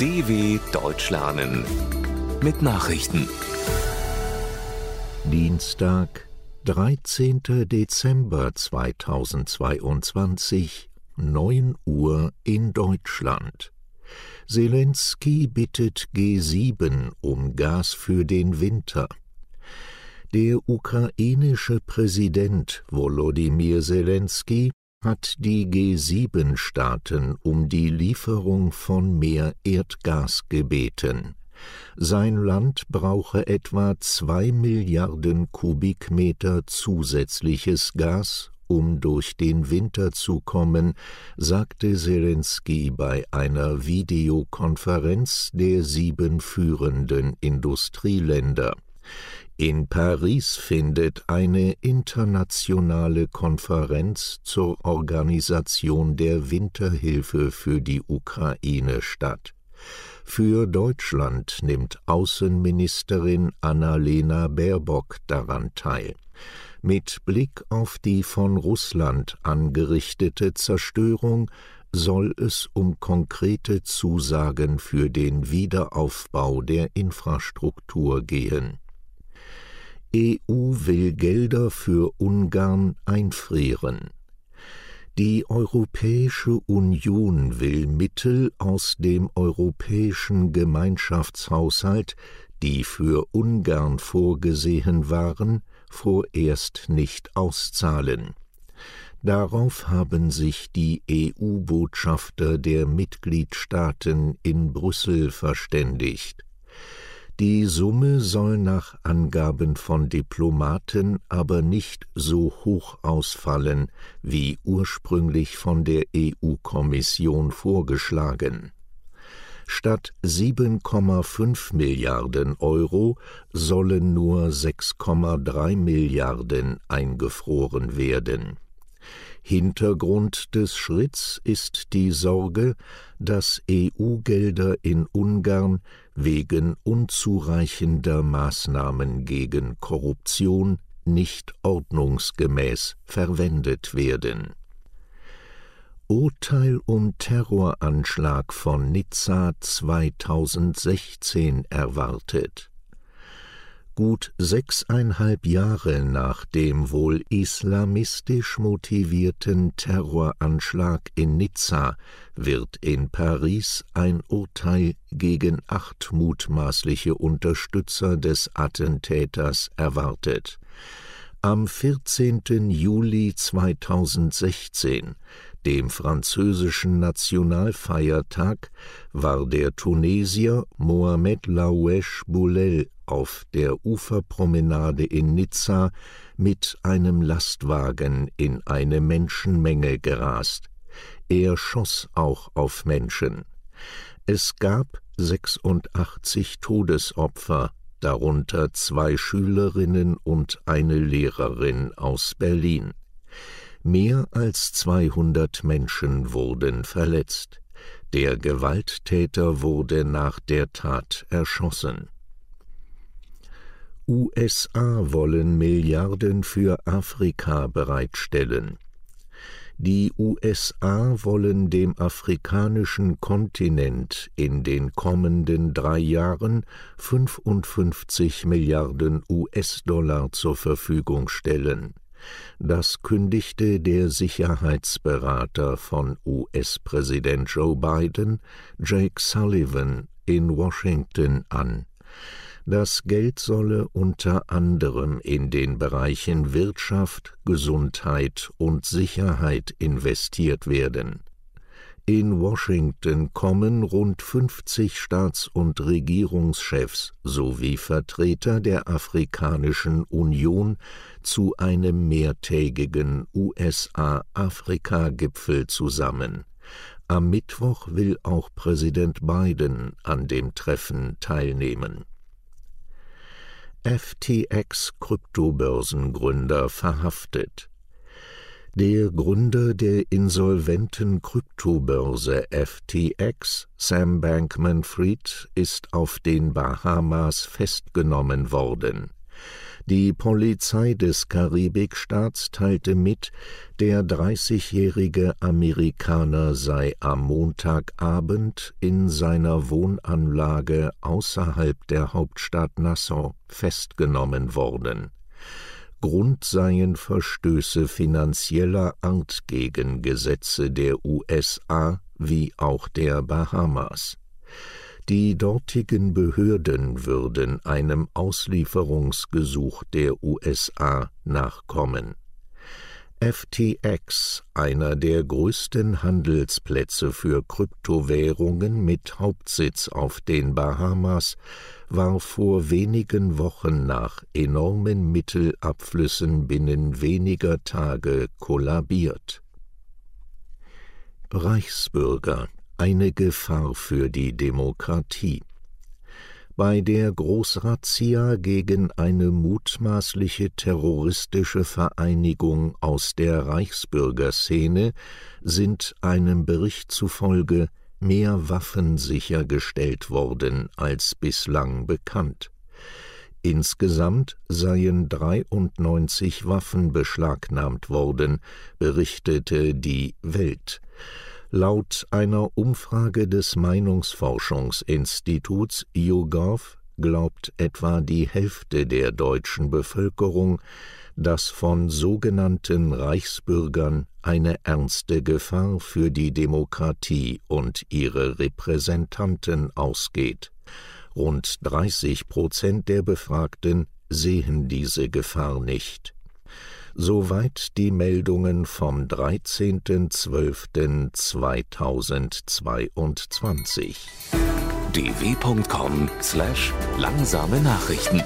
DW Deutsch lernen mit Nachrichten. Dienstag, 13. Dezember 2022, 9 Uhr in Deutschland. Zelensky bittet G7 um Gas für den Winter. Der ukrainische Präsident Volodymyr Zelensky hat die G7-Staaten um die Lieferung von mehr Erdgas gebeten. Sein Land brauche etwa zwei Milliarden Kubikmeter zusätzliches Gas, um durch den Winter zu kommen, sagte Zelensky bei einer Videokonferenz der sieben führenden Industrieländer. In Paris findet eine internationale Konferenz zur Organisation der Winterhilfe für die Ukraine statt. Für Deutschland nimmt Außenministerin Annalena Baerbock daran teil. Mit Blick auf die von Russland angerichtete Zerstörung soll es um konkrete Zusagen für den Wiederaufbau der Infrastruktur gehen. EU will Gelder für Ungarn einfrieren. Die Europäische Union will Mittel aus dem europäischen Gemeinschaftshaushalt, die für Ungarn vorgesehen waren, vorerst nicht auszahlen. Darauf haben sich die EU-Botschafter der Mitgliedstaaten in Brüssel verständigt. Die Summe soll nach Angaben von Diplomaten aber nicht so hoch ausfallen wie ursprünglich von der EU-Kommission vorgeschlagen. Statt 7,5 Milliarden Euro sollen nur 6,3 Milliarden eingefroren werden Hintergrund des Schritts ist die Sorge, dass EU-Gelder in Ungarn wegen unzureichender Maßnahmen gegen Korruption nicht ordnungsgemäß verwendet werden. Urteil um Terroranschlag von Nizza 2016 erwartet gut sechseinhalb Jahre nach dem wohl islamistisch motivierten Terroranschlag in Nizza wird in Paris ein Urteil gegen acht mutmaßliche Unterstützer des Attentäters erwartet. Am 14. Juli 2016 dem französischen Nationalfeiertag war der Tunesier Mohamed Laouesh Boulel auf der Uferpromenade in Nizza mit einem Lastwagen in eine Menschenmenge gerast. Er schoss auch auf Menschen. Es gab 86 Todesopfer, darunter zwei Schülerinnen und eine Lehrerin aus Berlin. Mehr als 200 Menschen wurden verletzt. Der Gewalttäter wurde nach der Tat erschossen. USA wollen Milliarden für Afrika bereitstellen. Die USA wollen dem afrikanischen Kontinent in den kommenden drei Jahren 55 Milliarden US-Dollar zur Verfügung stellen. Das kündigte der Sicherheitsberater von US-Präsident Joe Biden, Jake Sullivan, in Washington an. Das Geld solle unter anderem in den Bereichen Wirtschaft, Gesundheit und Sicherheit investiert werden. In Washington kommen rund 50 Staats- und Regierungschefs sowie Vertreter der Afrikanischen Union zu einem mehrtägigen USA-Afrika-Gipfel zusammen. Am Mittwoch will auch Präsident Biden an dem Treffen teilnehmen. FTX Kryptobörsengründer verhaftet. Der Gründer der insolventen Kryptobörse FTX, Sam Bankman Fried, ist auf den Bahamas festgenommen worden. Die Polizei des Karibikstaats teilte mit, der 30-jährige Amerikaner sei am Montagabend in seiner Wohnanlage außerhalb der Hauptstadt Nassau festgenommen worden. Grund seien Verstöße finanzieller Art gegen Gesetze der USA wie auch der Bahamas. Die dortigen Behörden würden einem Auslieferungsgesuch der USA nachkommen. FTX, einer der größten Handelsplätze für Kryptowährungen mit Hauptsitz auf den Bahamas, war vor wenigen Wochen nach enormen Mittelabflüssen binnen weniger Tage kollabiert. Reichsbürger eine Gefahr für die Demokratie. Bei der Großrazzia gegen eine mutmaßliche terroristische Vereinigung aus der Reichsbürgerszene sind einem Bericht zufolge mehr Waffen sichergestellt worden als bislang bekannt. Insgesamt seien 93 Waffen beschlagnahmt worden, berichtete die Welt. Laut einer Umfrage des Meinungsforschungsinstituts YouGov glaubt etwa die Hälfte der deutschen Bevölkerung, dass von sogenannten Reichsbürgern eine ernste Gefahr für die Demokratie und ihre Repräsentanten ausgeht. Rund 30 Prozent der Befragten sehen diese Gefahr nicht. Soweit die Meldungen vom 13.12.2022. dw.com/langsame Nachrichten